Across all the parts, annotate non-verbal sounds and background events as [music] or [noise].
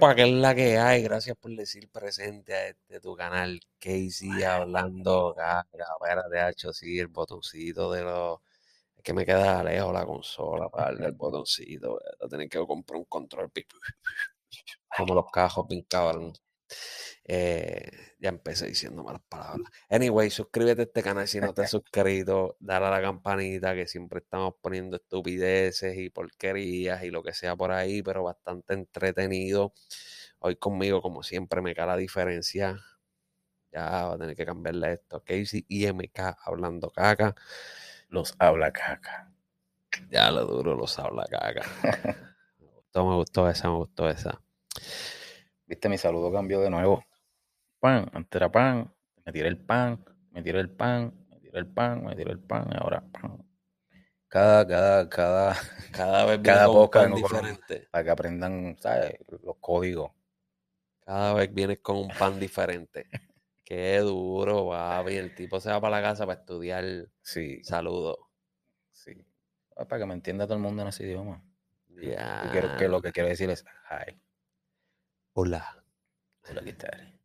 para que es la que hay. Gracias por decir presente a este tu canal. Casey hablando caca. Espérate, hecho sí, el botoncito de los. Es que me queda lejos la consola para el botoncito. Voy tener que comprar un control. [laughs] Como los cajos bien. Eh, ya empecé diciendo malas palabras. Anyway, suscríbete a este canal si no te has suscrito. Dale a la campanita que siempre estamos poniendo estupideces y porquerías y lo que sea por ahí, pero bastante entretenido. Hoy conmigo, como siempre, me cae la diferencia. Ya va a tener que cambiarle esto. Casey IMK hablando caca. Los habla caca. Ya lo duro, los habla caca. [laughs] me gustó, me gustó esa, me gustó esa. Viste, mi saludo cambió de nuevo pan, antes era pan, me tiré el pan, me tiré el pan, me tiré el pan, me tiré el pan, y ahora pan. Cada, cada, cada, [laughs] cada vez cada boca diferente. Para que aprendan, ¿sabes? Los códigos. Cada vez vienes con un pan diferente. [laughs] Qué duro, papi. El tipo se va para la casa para estudiar. Sí. Saludo. Sí. Para que me entienda todo el mundo en ese idioma. Ya. quiero que lo que quiero decir es hi. Hola. Hola, ¿qué tal?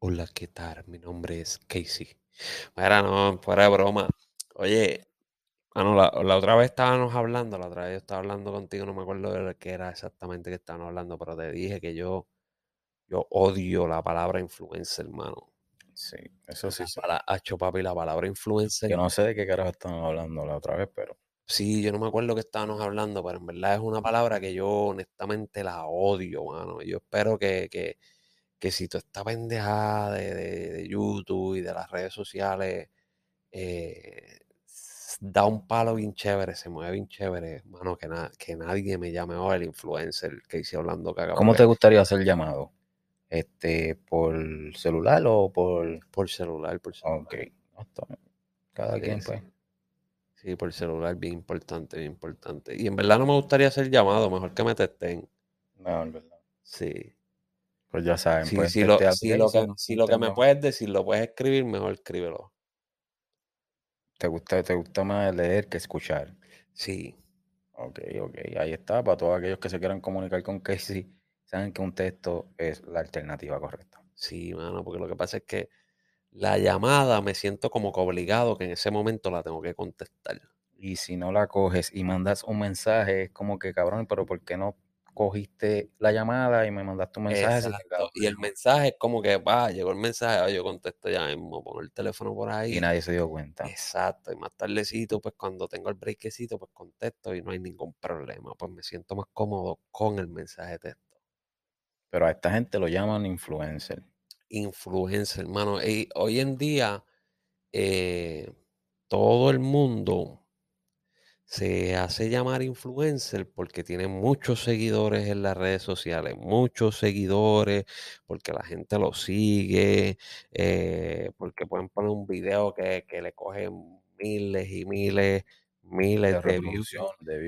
Hola, ¿qué tal? Mi nombre es Casey. Mira, no, fuera de broma. Oye, ah, la, otra vez estábamos hablando, la otra vez yo estaba hablando contigo, no me acuerdo de qué era exactamente que estábamos hablando, pero te dije que yo, yo odio la palabra influencer, hermano. Sí, eso sí. Para, hecho papi, la palabra influencer. Yo no sé de qué carajo estábamos hablando la otra vez, pero. Sí, yo no me acuerdo que estábamos hablando, pero en verdad es una palabra que yo honestamente la odio, mano. Yo espero que, que que si tú esta pendejada de, de, YouTube y de las redes sociales eh, da un palo bien chévere, se mueve bien chévere, mano, que, que nadie me llame ahora el influencer que hice hablando caga. ¿Cómo te gustaría hacer llamado? Este, ¿Por celular o por...? Por celular, por celular. Ok. Cada quien, pues. Sí, por celular, bien importante, bien importante. Y en verdad no me gustaría hacer llamado, mejor que me testen. No, en verdad. Sí. Pues ya saben. Si, si, lo, que, me puedes decir lo puedes escribir, mejor escríbelo. ¿Te gusta, ¿Te gusta más leer que escuchar? Sí. Ok, ok. Ahí está. Para todos aquellos que se quieran comunicar con Casey, saben que un texto es la alternativa correcta. Sí, mano, porque lo que pasa es que la llamada me siento como que obligado que en ese momento la tengo que contestar. Y si no la coges y mandas un mensaje, es como que cabrón, pero ¿por qué no cogiste la llamada y me mandaste un mensaje. Y el mensaje es como que, va, llegó el mensaje, ah, yo contesto ya mismo, pongo el teléfono por ahí. Y nadie se dio cuenta. Exacto, y más tardecito, pues cuando tengo el breakcito, pues contesto y no hay ningún problema, pues me siento más cómodo con el mensaje de texto. Pero a esta gente lo llaman influencer. Influencer, hermano. Y hoy en día, eh, todo el mundo se hace llamar influencer porque tiene muchos seguidores en las redes sociales, muchos seguidores, porque la gente lo sigue, eh, porque pueden poner un video que, le cogen miles y miles, miles de, views.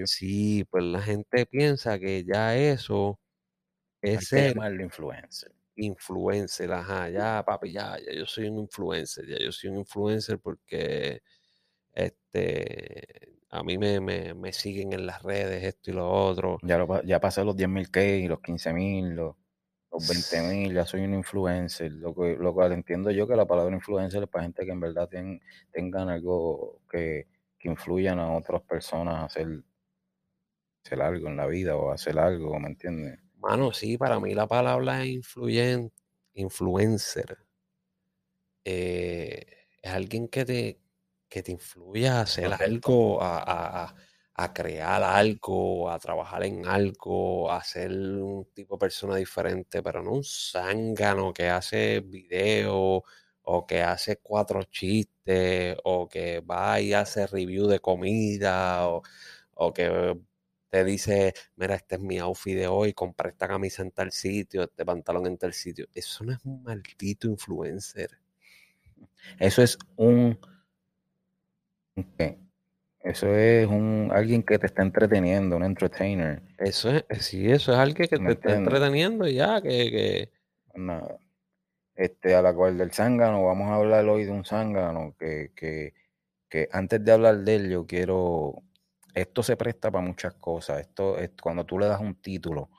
Sí, pues la gente piensa que ya eso es el influencer. Influencer, ajá, ya papi, ya, ya yo soy un influencer, ya yo soy un influencer porque este a mí me, me, siguen en las redes, esto y lo otro. Ya, lo, ya pasé los 10.000 K, los 15.000, los, los 20.000, ya soy un influencer. Lo, que, lo cual entiendo yo que la palabra influencer es para gente que en verdad tengan algo que, que influyan a otras personas a hacer, hacer algo en la vida o hacer algo, ¿me entiendes? Mano, sí, para mí la palabra influyen, influencer eh, es alguien que te, que te influya a hacer algo, a, crear algo, a trabajar en algo, a ser un tipo de persona diferente, pero no un zángano que hace videos o que hace cuatro chistes o que va y hace review de comida o, o que te dice, mira, este es mi outfit de hoy, compré esta camisa en tal sitio, este pantalón en tal sitio. Eso no es un maldito influencer. Eso es un eso es un alguien que te está entreteniendo, un entertainer. Eso es, sí, eso es alguien que te está entreteniendo ya, que. Este, a la cual del zángano, vamos a hablar hoy de un zángano que, que, que antes de hablar de él, yo quiero. Esto se presta para muchas cosas. Esto es cuando tú le das un título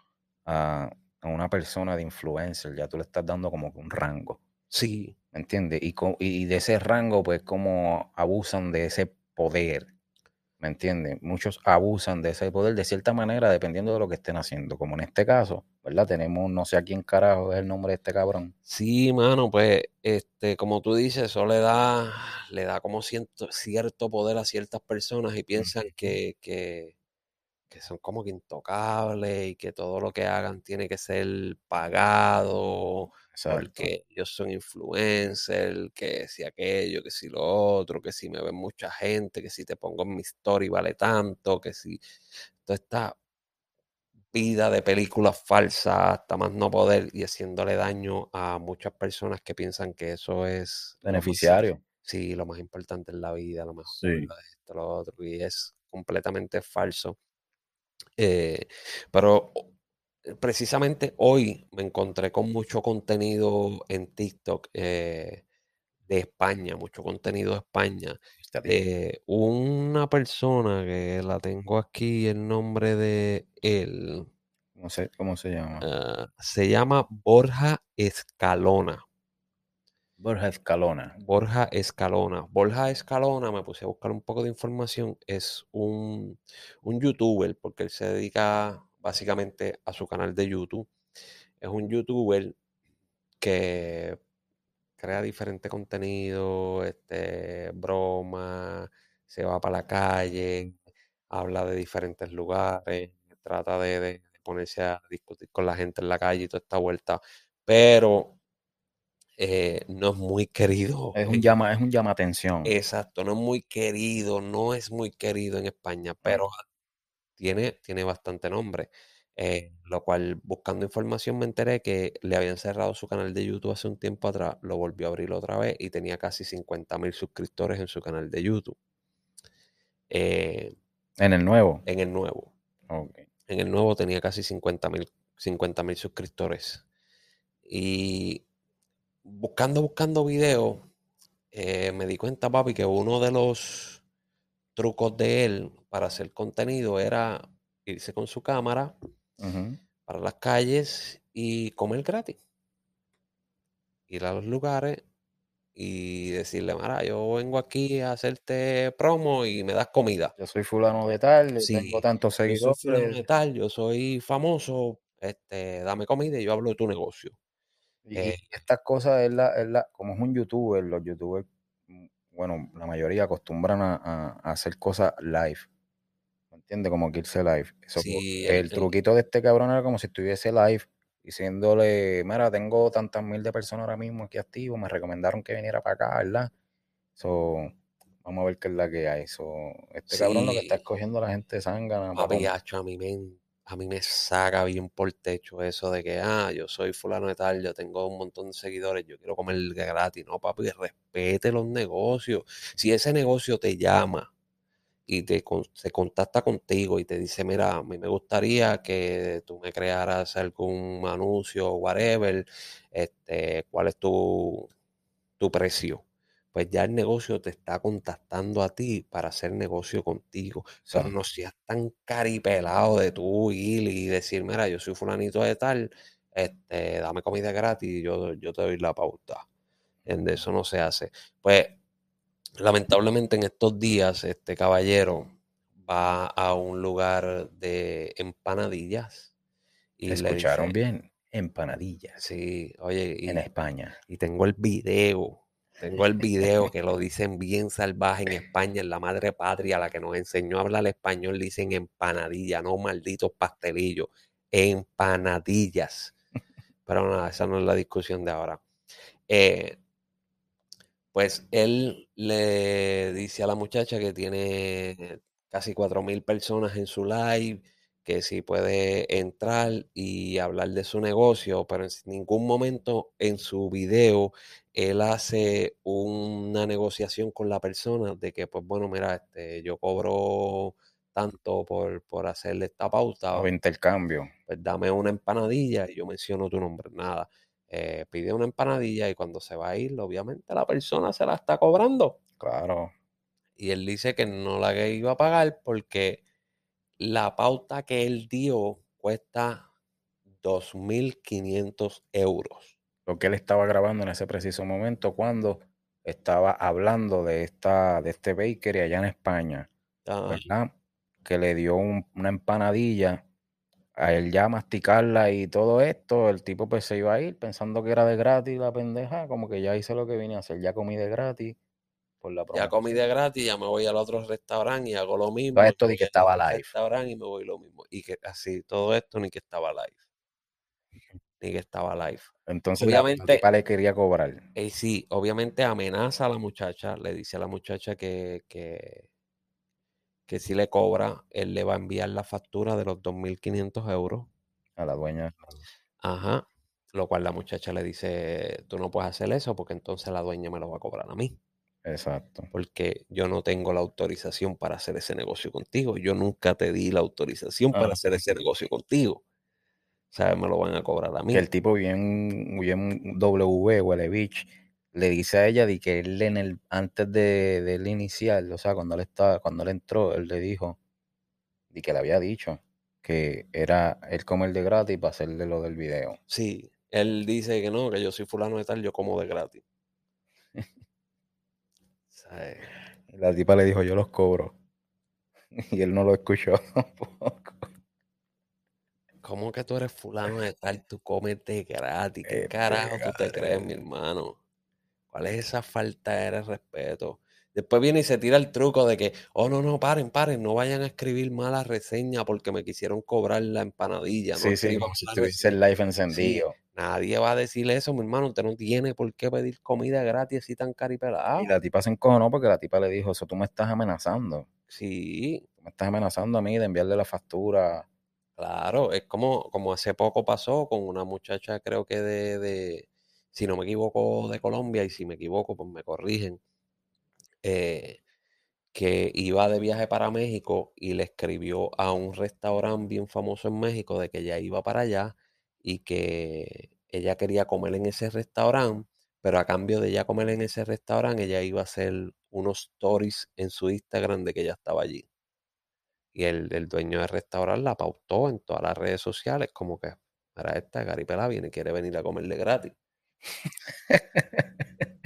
a, a una persona de influencer, ya tú le estás dando como un rango. Sí, ¿Me entiendes? Y de ese rango, pues, como abusan de ese poder. ¿Me entiendes? Muchos abusan de ese poder de cierta manera, dependiendo de lo que estén haciendo. Como en este caso, ¿verdad? Tenemos, no sé a quién carajo es el nombre de este cabrón. sí, mano, pues, este, como tú dices, eso le da, le da como cierto, cierto poder a ciertas personas y piensan que, que, que son como que intocables y que todo lo que hagan tiene que ser pagado Exacto. porque ellos son influencers, que si aquello, que si lo otro, que si me ven mucha gente, que si te pongo en mi story vale tanto, que si toda esta vida de películas falsas hasta más no poder y haciéndole daño a muchas personas que piensan que eso es lo más- Beneficiario. sí, lo más importante en la vida, lo mejor, Sí. esto, lo otro, y es completamente falso. Eh, pero o- precisamente hoy me encontré con mucho contenido en TikTok eh, de España, mucho contenido de España, de una persona que la tengo aquí, el nombre de él, ¿Cómo se, cómo se llama? se llama Borja Escalona. Borja Escalona. Borja Escalona. Borja Escalona, me puse a buscar un poco de información, es un, un youtuber, porque él se dedica básicamente a su canal de YouTube. Es un youtuber que crea diferente contenido, este, broma, se va para la calle, habla de diferentes lugares, trata de, de ponerse a discutir con la gente en la calle y toda esta vuelta, pero eh, no es muy querido. Es un llama, es un llama atención. Exacto, no es muy querido, no es muy querido en España, pero tiene, tiene bastante nombre. eh, lo cual, buscando información, me enteré que le habían cerrado su canal de YouTube hace un tiempo atrás, lo volvió a abrir otra vez y tenía casi 50 mil suscriptores en su canal de YouTube. Eh, En el nuevo. en el nuevo. En el nuevo tenía casi 50 mil 50 mil suscriptores. Y buscando, buscando videos, eh, me di cuenta, papi, que uno de los trucos de él para hacer contenido era irse con su cámara para las calles y comer gratis. Ir a los lugares y decirle, Mara, yo vengo aquí a hacerte promo y me das comida. Yo soy fulano de tal, Sí, tengo tantos Yo soy fulano de seguidores. tal, yo soy famoso, este, dame comida y yo hablo de tu negocio. Y, y Eh, estas cosas es la, es la, como es un youtuber, los youtubers, mm, bueno, la mayoría acostumbran a, a- a hacer cosas live. ¿Me entiendes? Como que irse live. Eso, Sí, el, truquito de este cabrón era como si estuviese live, diciéndole, mira, tengo tantas mil de personas ahora mismo aquí activos, me recomendaron que viniera para acá, ¿verdad? So, vamos a ver qué es la que hay. So, este cabrón lo que está escogiendo la gente sangana, Papi, a mí me, a mí me saca bien por techo eso de que, ah, yo soy fulano de tal, yo tengo un montón de seguidores, yo quiero comer gratis. No, papi, respete los negocios. Si ese negocio te llama y te, se contacta contigo y te dice, mira, a mí me gustaría que tú me crearas algún anuncio o whatever, este, ¿cuál es tu, tu precio? Pues ya el negocio te está contactando a ti para hacer negocio contigo. Pero Exacto. no seas tan caripelado de tú ir y decir, mira, yo soy fulanito de tal, este, dame comida gratis y yo, yo te doy la pauta. ¿Entiendes? Eso no se hace. Pues, lamentablemente en estos días, este caballero va a un lugar de empanadillas y le ¿Escucharon dice, bien? Empanadillas sí, oye, y, en España. y tengo el video, tengo el video que lo dicen bien salvaje en España, en la madre patria, la que nos enseñó a hablar español, dicen empanadilla, no malditos pastelillos, empanadillas. Pero nada, esa no es la discusión de ahora. Eh, pues él le dice a la muchacha que tiene casi 4.000 personas en su live, que si puede entrar y hablar de su negocio, pero en ningún momento en su video él hace una negociación con la persona de que, pues bueno, mira, este, yo cobro tanto por, por hacerle esta pauta, O intercambio. pues dame una empanadilla y yo menciono tu nombre, nada. Eh, pide una empanadilla y cuando se va a ir, obviamente la persona se la está cobrando. Claro. Y él dice que no la que iba a pagar porque la pauta que él dio cuesta 2.500 euros. Lo que él estaba grabando en ese preciso momento cuando estaba hablando de, esta, de este bakery allá en España, Ah, ¿verdad? Que le dio un- una empanadilla a él ya masticarla y todo esto, el tipo pues se iba a ir pensando que era de gratis la pendeja, como que ya hice lo que vine a hacer, ya comí de gratis por la ya comí promoción. de gratis, ya me voy al otro restaurante y hago lo mismo. Todo esto di que estaba live. restaurante y me voy lo mismo. Y que así, todo esto ni que estaba live. Ni que estaba live. Entonces la- la, Obviamente, tipa le quería cobrar. eh, sí, obviamente amenaza a la muchacha, le dice a la muchacha que, que, que si le cobra, él le va a enviar la factura de los 2.500 euros. A la dueña. Ajá. Lo cual la muchacha le dice, tú no puedes hacer eso porque entonces la dueña me lo va a cobrar a mí. Exacto. Porque yo no tengo la autorización para hacer ese negocio contigo. Yo nunca te di la autorización para Ajá. hacer ese negocio contigo. ¿Sabes? Me lo van a cobrar a mí. Que el tipo bien, bien W, huele bitch, le dice a ella de que él en el, antes de, del inicial, o sea, cuando él estaba, cuando él entró, él le dijo, y que le había dicho, que era él comer de gratis para hacerle lo del video. Sí, él dice que no, que yo soy fulano de tal, yo como de gratis. ¿Sabes? Y la tipa le dijo, yo los cobro. [laughs] Y él no lo escuchó [laughs] tampoco. ¿Cómo que tú eres fulano de tal? Tú comes de gratis. ¿Qué Este carajo tú te crees, mi hermano? ¿Cuál es esa falta de respeto? Después viene y se tira el truco de que, oh, no, no, paren, paren, no vayan a escribir mala reseña porque me quisieron cobrar la empanadilla. No Sí, sí, como si estuviese el live Sí, encendido. nadie va a decir eso, mi hermano. Usted no tiene por qué pedir comida gratis así tan caripelado. Y la tipa se encojonó porque la tipa le dijo, eso tú me estás amenazando. Sí, Tú me estás amenazando a mí de enviarle la factura. Claro, es como, como hace poco pasó con una muchacha, creo que de, de, si no me equivoco, de Colombia, y si me equivoco, pues me corrigen, eh, que iba de viaje para México y le escribió a un restaurante bien famoso en México de que ella iba para allá y que ella quería comer en ese restaurante, pero a cambio de ella comer en ese restaurante, ella iba a hacer unos stories en su Instagram de que ella estaba allí. Y el, dueño del restaurante la pautó en todas las redes sociales, como que, para esta Garipela viene, quiere venir a comerle gratis. [laughs]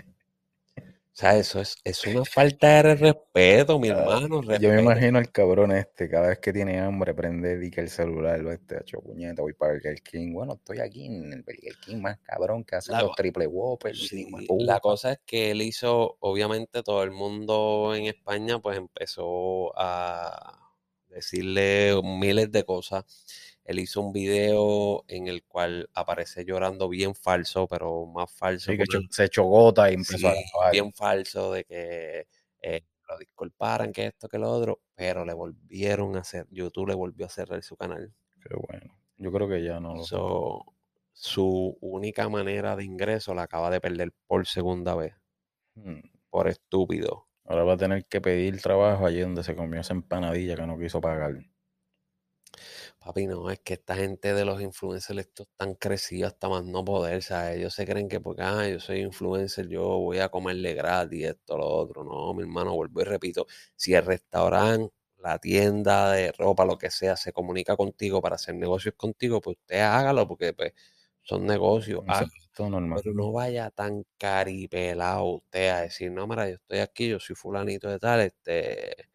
O sea, eso es, es una [laughs] falta de respeto, mi hermano. Yo me imagino al cabrón este, cada vez que tiene hambre, prende di que el celular, lo este, hecho puñeta, voy para Burger King. Bueno, estoy aquí en el Burger King más cabrón que hacen La, los triple de sí, la cosa es que él hizo, obviamente todo el mundo en España pues empezó a decirle miles de cosas. Él hizo un video en el cual aparece llorando bien falso, pero más falso Sí, que se echó gota y empezó a Sí, grabar. bien falso de que eh, lo disculparan, que esto, que lo otro, pero le volvieron a hacer, YouTube le volvió a cerrar su canal. Qué bueno. Yo creo que ya no lo. So, su única manera de ingreso la acaba de perder por segunda vez, Hmm. por estúpido. Ahora va a tener que pedir trabajo allí donde se comió esa empanadilla que no quiso pagar. Papi, no, es que esta gente de los influencers, estos están crecidos hasta más no poder, ¿sabes? Ellos se creen que porque, ah, yo soy influencer, yo voy a comerle gratis, esto, lo otro. No, mi hermano, vuelvo y repito, si el restaurante, la tienda de ropa, lo que sea, se comunica contigo para hacer negocios contigo, pues usted hágalo, porque pues son negocios, normal. Pero no vaya tan caripelado usted a decir, no, mira, yo estoy aquí, yo soy fulanito de tal, este,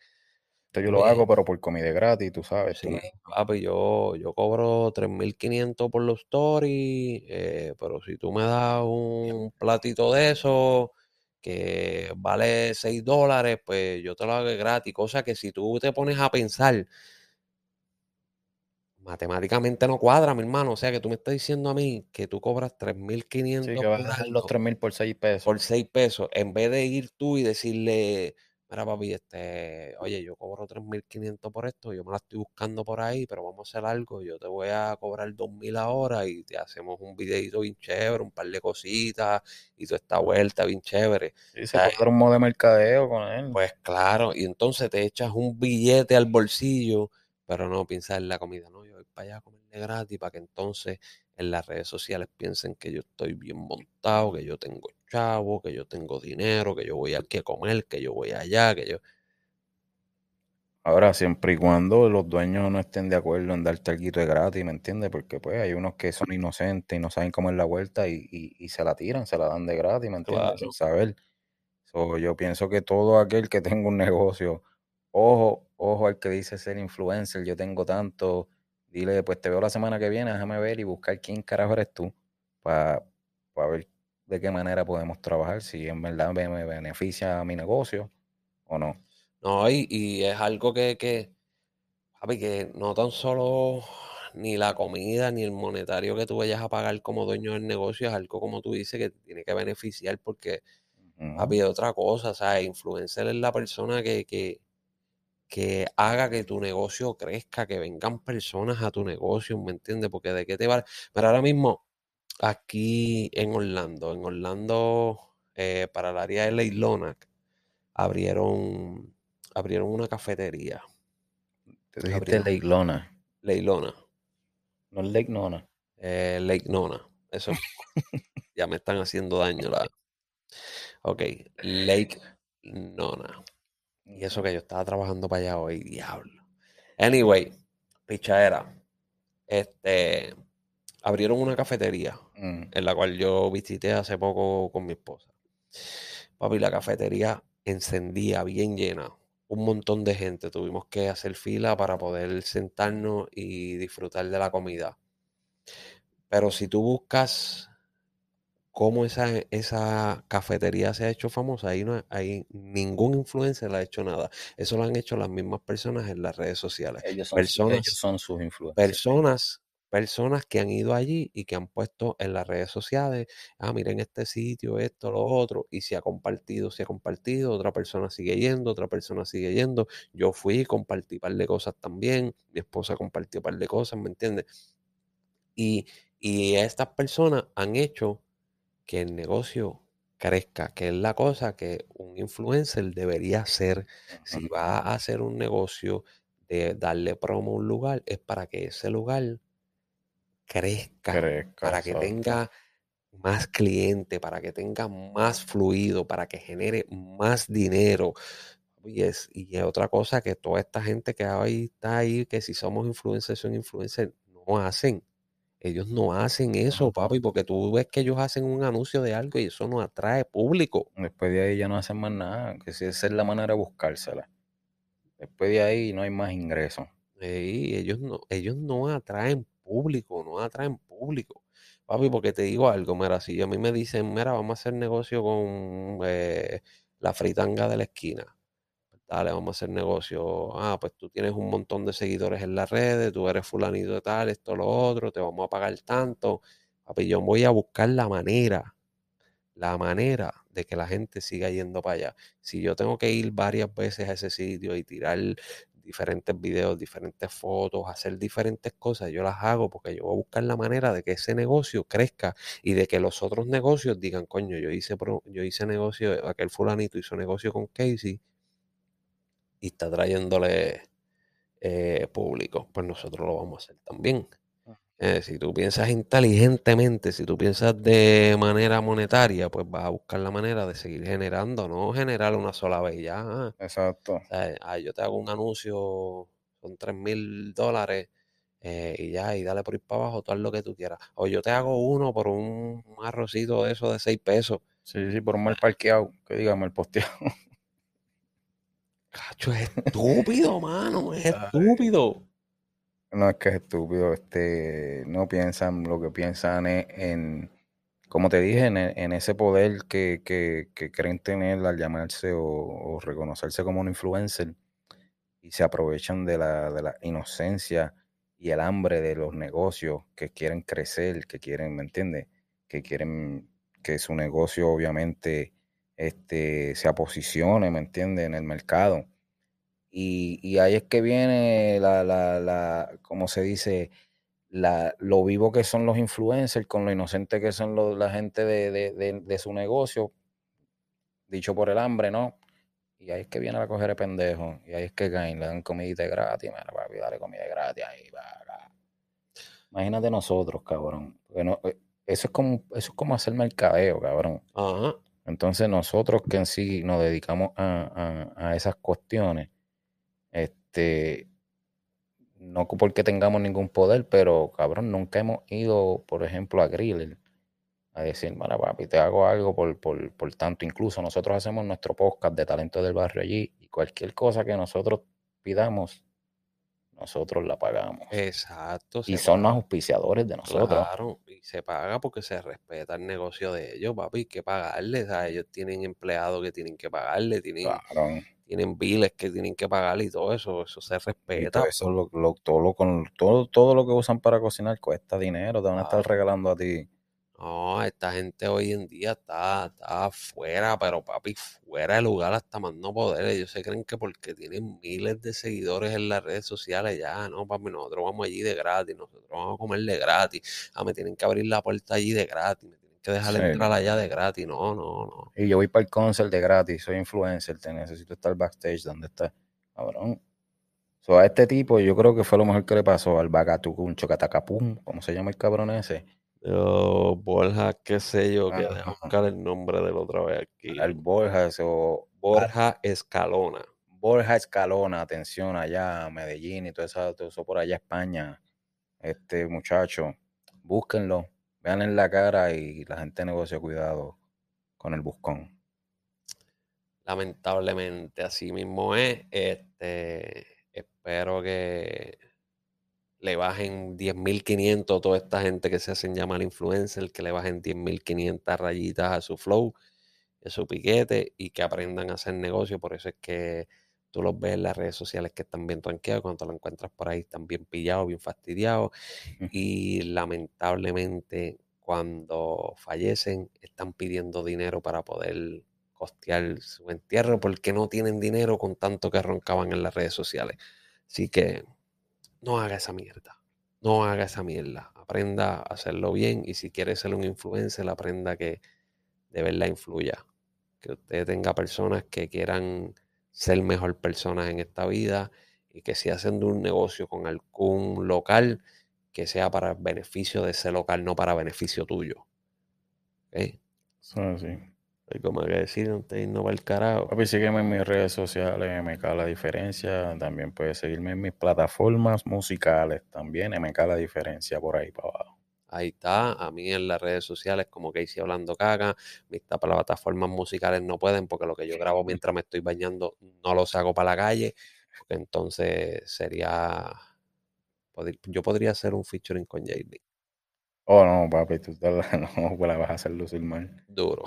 Esto yo lo oye, hago, pero por comida gratis, tú sabes. Tú Sí, me- papi, yo, yo cobro 3.500 por los stories, eh, pero si tú me das un platito de eso que vale 6 dólares, pues yo te lo hago gratis. Cosa que si tú te pones a pensar, matemáticamente no cuadra, mi hermano. O sea que tú me estás diciendo a mí que tú cobras Sí, 3.500 que vas a dejar los algo 3 mil por 6 pesos. por 6 pesos, en vez de ir tú y decirle, mira papi, este, oye, yo cobro 3.500 por esto, yo me la estoy buscando por ahí, pero vamos a hacer algo, yo te voy a cobrar 2.000 ahora y te hacemos un videito bien chévere, un par de cositas y toda esta vuelta bien chévere. O se sea, puede dar un modo de mercadeo con él. pues claro, y entonces te echas un billete al bolsillo, pero no piensas en la comida, no, yo voy para allá a comerle gratis para que entonces en las redes sociales piensen que yo estoy bien montado, que yo tengo chavo, que yo tengo dinero, que yo voy aquí a comer, que yo voy allá, que yo... Ahora, siempre y cuando los dueños no estén de acuerdo en darte algo de gratis, ¿me entiendes? Porque pues hay unos que son inocentes y no saben cómo es la vuelta y, y- y se la tiran, se la dan de gratis, ¿me entiendes? Claro. Sin saber. So, yo pienso que todo aquel que tenga un negocio, ojo, ojo al que dice ser influencer, yo tengo tanto, dile, pues te veo la semana que viene, déjame ver y buscar quién carajo eres tú para ver de qué manera podemos trabajar, si en verdad me, me beneficia a mi negocio o no. No, y, y es algo que, que, papi, que no tan solo ni la comida ni el monetario que tú vayas a pagar como dueño del negocio es algo como tú dices que tiene que beneficiar porque, Ujú. papi, es otra cosa, ¿sabes? Influencer es la persona que, que, que haga que tu negocio crezca, que vengan personas a tu negocio, ¿me entiendes? Porque de qué te va... Pero ahora mismo, aquí en Orlando, en Orlando, eh, para el área de Leilona, abrieron, abrieron una cafetería. Te dijiste Abrieron. Lake Lona, Leilona, no Lake Nona. eh, Lake Nona. Eso [laughs] ya me están haciendo daño. La... Ok, Lake Nona. Y eso que yo estaba trabajando para allá hoy, diablo. Anyway, pichadera. Este, abrieron una cafetería Mm, en la cual yo visité hace poco con mi esposa. Papi, la cafetería encendía bien llena. Un montón de gente. Tuvimos que hacer fila para poder sentarnos y disfrutar de la comida. Pero si tú buscas cómo esa, esa cafetería se ha hecho famosa, ahí no hay ningún influencer le ha hecho nada. Eso lo han hecho las mismas personas en las redes sociales. Ellos son, Personas, ellos son sus influencers. personas, personas que han ido allí y que han puesto en las redes sociales, ah, miren este sitio, esto, lo otro, y se ha compartido, se ha compartido, otra persona sigue yendo, otra persona sigue yendo. Yo fui, compartí un par de cosas también, mi esposa compartió un par de cosas, ¿me entiendes? Y, y estas personas han hecho que el negocio crezca, que es la cosa que un influencer debería hacer. Si va a hacer un negocio de darle promo a un lugar, es para que ese lugar crezca, Crezca, para que exacto. tenga más clientes, para que tenga más fluido, para que genere más dinero. Y es, y es otra cosa que toda esta gente que ahí está ahí, que si somos influencers, son influencers, no hacen. Ellos no hacen eso, papi, porque tú ves que ellos hacen un anuncio de algo y eso no atrae público. Después de ahí ya no hacen más nada, que si esa es la manera de buscársela. Después de ahí no hay más ingresos. Ey, ellos no, ellos no atraen público, no atraen público. Papi, porque te digo algo, mira, si a mí me dicen, mira, vamos a hacer negocio con eh, la fritanga de la esquina. Dale, vamos a hacer negocio. Ah, pues tú tienes un montón de seguidores en las redes, tú eres fulanito de tal, esto, lo otro, te vamos a pagar tanto. Papi, yo voy a buscar la manera, la manera de que la gente siga yendo para allá. Si yo tengo que ir varias veces a ese sitio y tirar diferentes videos, diferentes fotos, hacer diferentes cosas, yo las hago porque yo voy a buscar la manera de que ese negocio crezca y de que los otros negocios digan, coño, yo hice, yo hice negocio, aquel fulanito hizo negocio con Casey y está trayéndole eh, público, pues nosotros lo vamos a hacer también. Eh, si tú piensas inteligentemente, si tú piensas de manera monetaria, pues vas a buscar la manera de seguir generando, no generar una sola vez ya. ah, Exacto. o sea, ah, yo te hago un anuncio, son 3 mil dólares eh, y ya, y dale por ir para abajo, tú haz lo que tú quieras. O yo te hago uno por un arrocito de eso de 6 pesos. Sí, sí, por un mal parqueado, que digamos, el posteado. [laughs] Cacho, es estúpido, mano, es estúpido. No es que es estúpido, este, no piensan, lo que piensan es en, como te dije, en, e- en ese poder que, que, que creen tener al llamarse o, reconocerse como un influencer y se aprovechan de la, de la inocencia y el hambre de los negocios que quieren crecer, que quieren, ¿me entiendes? Que quieren que su negocio obviamente este, se posicione, ¿me entiendes? En el mercado. Y, y ahí es que viene la, la, la, como se dice, la, lo vivo que son los influencers con lo inocente que son los- la gente de, de, de- de su negocio, dicho por el hambre, ¿no? Y ahí es que viene la coger de pendejo. Y ahí es que caen, le dan comidita gratis, mira, papi, dale comida gratis ahí. Imagínate nosotros, cabrón. no- eh, eso es como, eso es como hacer mercadeo, cabrón. Ajá. Entonces nosotros que en sí nos dedicamos a, a- a esas cuestiones, este, no porque tengamos ningún poder, pero cabrón, nunca hemos ido, por ejemplo, a Griller a decir, mira, papi, te hago algo por, por, por tanto. Incluso nosotros hacemos nuestro podcast de talento del barrio allí y cualquier cosa que nosotros pidamos, nosotros la pagamos. Exacto. Y son los paga. auspiciadores de nosotros. Claro, y se paga porque se respeta el negocio de ellos, papi, hay que pagarles, o sea, ellos tienen empleados que tienen que pagarle, tienen, Claro. Tienen biles que tienen que pagar y todo eso, eso se Y respeta. todo eso, lo, lo- todo, lo, con, todo, todo lo que usan para cocinar cuesta dinero. Te van a estar Claro. regalando a ti. No, esta gente hoy en día está, está fuera, pero papi, fuera de lugar hasta más no poder. Ellos se creen que porque tienen miles de seguidores en las redes sociales, ya, no, papi, nosotros vamos allí de gratis, nosotros vamos a comer de gratis. Ah, me tienen que abrir la puerta allí de gratis, que dejar Sí. entrar allá de gratis. No, no, no. Y yo voy para el concert de gratis, soy influencer, te necesito estar backstage. ¿Dónde está? Cabrón. So, a este tipo, yo creo que fue lo mejor que le pasó al Bagatucun Chocatacapum, ¿cómo se llama el cabrón ese? Yo, Borja, qué sé yo, que déjame Ajá. buscar el nombre del otra vez aquí. Al Borja, o Borja, Borja Escalona. Borja Escalona, atención, allá, Medellín y todo eso, todo eso por allá, España. Este muchacho, búsquenlo, vean en la cara y la gente de negocio, cuidado con el buscón. Lamentablemente, así mismo es. Este, espero que le bajen 10.500 a toda esta gente que se hacen llamar influencer, que le bajen 10.500 rayitas a su flow, a su piquete y que aprendan a hacer negocio. Por eso es que tú los ves en las redes sociales que están bien tranqueados, cuando te lo encuentras por ahí están bien pillados, bien fastidiados y lamentablemente cuando fallecen están pidiendo dinero para poder costear su entierro porque no tienen dinero con tanto que roncaban en las redes sociales. Así que no haga esa mierda. No haga esa mierda. Aprenda a hacerlo bien y si quiere ser un influencer, aprenda que de verdad influya. Que usted tenga personas que quieran ser mejor personas en esta vida y que si hacen de un negocio con algún local, que sea para beneficio de ese local, no para beneficio tuyo. ¿Ok? Eso es así. Algo más que decir antes de irnos para el carajo. Papi, sígueme en mis redes sociales, MK La Diferencia. También puedes seguirme en mis plataformas musicales. También MK La Diferencia por ahí para abajo. Ahí está, a mí en las redes sociales como Casey Hablando Caca, mis plataformas musicales no pueden porque lo que yo grabo [laughs] mientras me estoy bañando no lo saco para la calle, porque entonces sería, yo podría hacer un featuring con JD, Oh, no, papi, tú [laughs] no, pues la vas a hacer lucir mal. duro.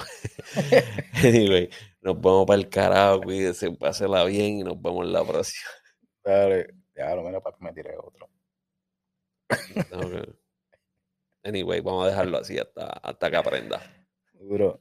[laughs] anyway, nos vemos para el carajo, cuídense, pásela bien y nos vemos en la próxima. Dale, ya lo mira, papi, me tiré otro. Que- Anyway, vamos a dejarlo así hasta, hasta que aprenda. Duro.